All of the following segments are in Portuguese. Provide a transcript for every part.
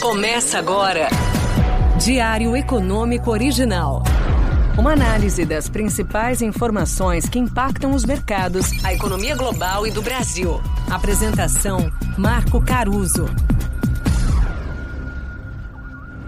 Começa agora. Diário Econômico Original. Uma análise das principais informações que impactam os mercados, a economia global e do Brasil. Apresentação: Marco Caruso.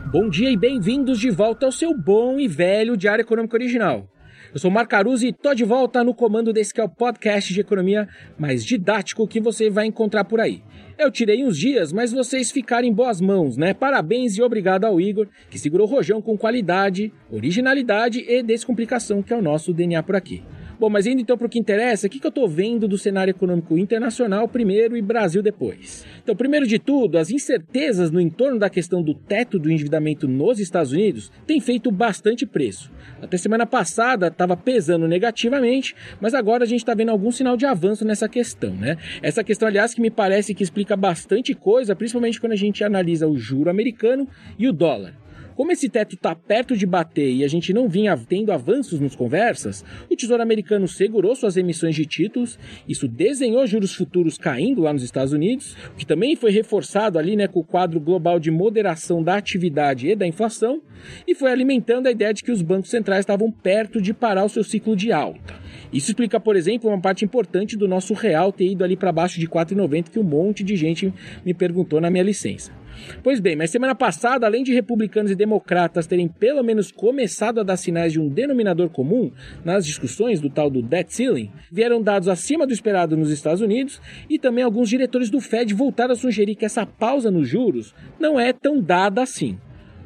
Bom dia e bem-vindos de volta ao seu bom e velho Diário Econômico Original. Eu sou Marco Caruso e tô de volta no comando desse que é o podcast de economia mais didático que você vai encontrar por aí. Eu tirei uns dias, mas vocês ficaram em boas mãos, né? Parabéns e obrigado ao Igor, que segurou o rojão com qualidade, originalidade e descomplicação, que é o nosso DNA por aqui. Bom, mas indo então para o que interessa, o que, que eu estou vendo do cenário econômico internacional primeiro e Brasil depois? Então, primeiro de tudo, as incertezas no entorno da questão do teto do endividamento nos Estados Unidos têm feito bastante preço. Até semana passada estava pesando negativamente, mas agora a gente está vendo algum sinal de avanço nessa questão, né? Essa questão, aliás, que me parece que explica bastante coisa, principalmente quando a gente analisa o juro americano e o dólar. Como esse teto está perto de bater e a gente não vinha tendo avanços nos conversas, o Tesouro Americano segurou suas emissões de títulos, isso desenhou juros futuros caindo lá nos Estados Unidos, o que também foi reforçado ali né, com o quadro global de moderação da atividade e da inflação, e foi alimentando a ideia de que os bancos centrais estavam perto de parar o seu ciclo de alta. Isso explica, por exemplo, uma parte importante do nosso real ter ido ali para baixo de 4,90 que um monte de gente me perguntou na minha licença. Pois bem, mas semana passada, além de republicanos e democratas terem pelo menos começado a dar sinais de um denominador comum nas discussões do tal do debt ceiling, vieram dados acima do esperado nos Estados Unidos e também alguns diretores do Fed voltaram a sugerir que essa pausa nos juros não é tão dada assim.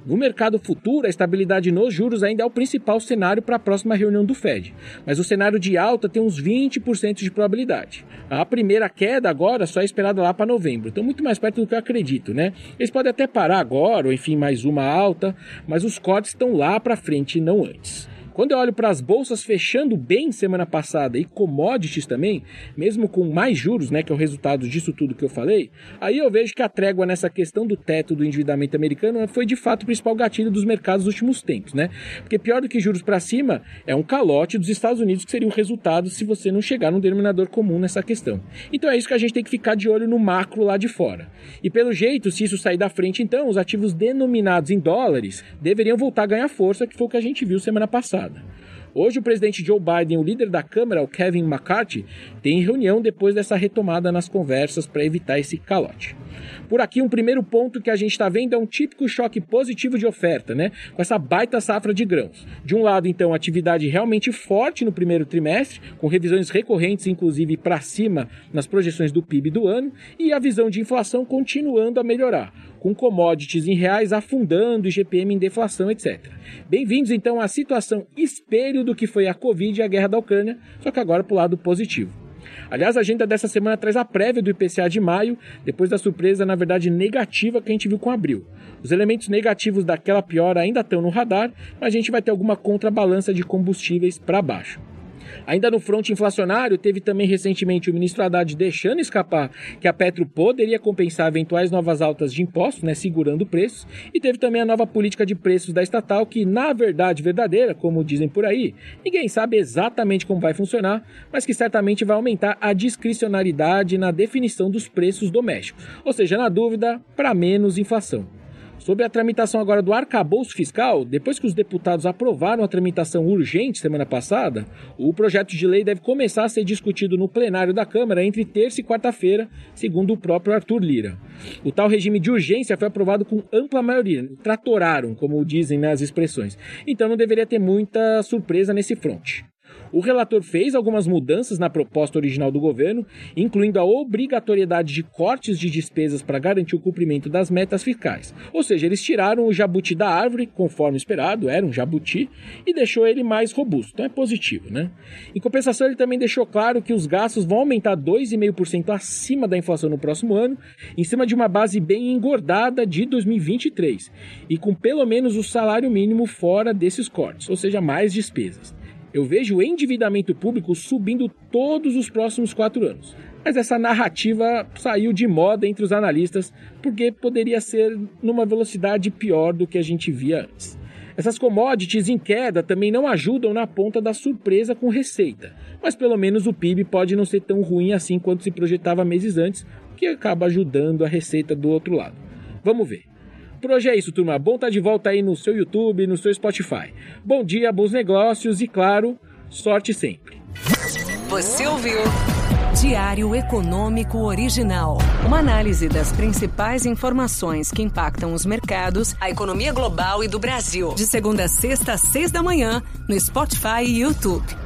No mercado futuro, a estabilidade nos juros ainda é o principal cenário para a próxima reunião do Fed, mas o cenário de alta tem uns 20% de probabilidade. A primeira queda agora só é esperada lá para novembro, então muito mais perto do que eu acredito, né? Eles podem até parar agora, ou enfim, mais uma alta, mas os cortes estão lá para frente e não antes. Quando eu olho para as bolsas fechando bem semana passada e commodities também, mesmo com mais juros, né, que é o resultado disso tudo que eu falei, aí eu vejo que a trégua nessa questão do teto do endividamento americano foi de fato o principal gatilho dos mercados nos últimos tempos, né? Porque pior do que juros para cima é um calote dos Estados Unidos que seria o resultado se você não chegar num denominador comum nessa questão. Então é isso que a gente tem que ficar de olho no macro lá de fora. E pelo jeito, se isso sair da frente, então os ativos denominados em dólares deveriam voltar a ganhar força, que foi o que a gente viu semana passada. Hoje, o presidente Joe Biden, o líder da Câmara, o Kevin McCarthy, tem reunião depois dessa retomada nas conversas para evitar esse calote. Por aqui, um primeiro ponto que a gente está vendo é um típico choque positivo de oferta, né? Com essa baita safra de grãos. De um lado, então, atividade realmente forte no primeiro trimestre, com revisões recorrentes, inclusive para cima nas projeções do PIB do ano, e a visão de inflação continuando a melhorar com commodities em reais afundando, IGPM em deflação, etc. Bem-vindos então à situação espelho do que foi a Covid e a guerra da Ucrânia, só que agora para o lado positivo. Aliás, a agenda dessa semana traz a prévia do IPCA de maio, depois da surpresa, na verdade, negativa que a gente viu com abril. Os elementos negativos daquela piora ainda estão no radar, mas a gente vai ter alguma contrabalança de combustíveis para baixo. Ainda no fronte inflacionário, teve também recentemente o ministro Haddad deixando escapar que a Petro poderia compensar eventuais novas altas de impostos, né, segurando preços, e teve também a nova política de preços da estatal, que na verdade verdadeira, como dizem por aí, ninguém sabe exatamente como vai funcionar, mas que certamente vai aumentar a discricionariedade na definição dos preços domésticos, ou seja, na dúvida, para menos inflação. Sobre a tramitação agora do arcabouço fiscal, depois que os deputados aprovaram a tramitação urgente semana passada, o projeto de lei deve começar a ser discutido no plenário da Câmara entre terça e quarta-feira, segundo o próprio Arthur Lira. O tal regime de urgência foi aprovado com ampla maioria, tratoraram, como dizem nas expressões. Então não deveria ter muita surpresa nesse fronte. O relator fez algumas mudanças na proposta original do governo, incluindo a obrigatoriedade de cortes de despesas para garantir o cumprimento das metas fiscais. Ou seja, eles tiraram o jabuti da árvore, conforme esperado, era um jabuti, e deixou ele mais robusto. Então é positivo, né? Em compensação, ele também deixou claro que os gastos vão aumentar 2,5% acima da inflação no próximo ano, em cima de uma base bem engordada de 2023, e com pelo menos o salário mínimo fora desses cortes, ou seja, mais despesas eu vejo o endividamento público subindo todos os próximos quatro anos. Mas essa narrativa saiu de moda entre os analistas porque poderia ser numa velocidade pior do que a gente via antes. Essas commodities em queda também não ajudam na ponta da surpresa com receita, mas pelo menos o PIB pode não ser tão ruim assim quanto se projetava meses antes, o que acaba ajudando a receita do outro lado. Vamos ver. Por hoje é isso, turma. Bom estar tá de volta aí no seu YouTube, no seu Spotify. Bom dia, bons negócios e, claro, sorte sempre. Você ouviu? Diário Econômico Original. Uma análise das principais informações que impactam os mercados, a economia global e do Brasil. De segunda a sexta, às seis da manhã, no Spotify e YouTube.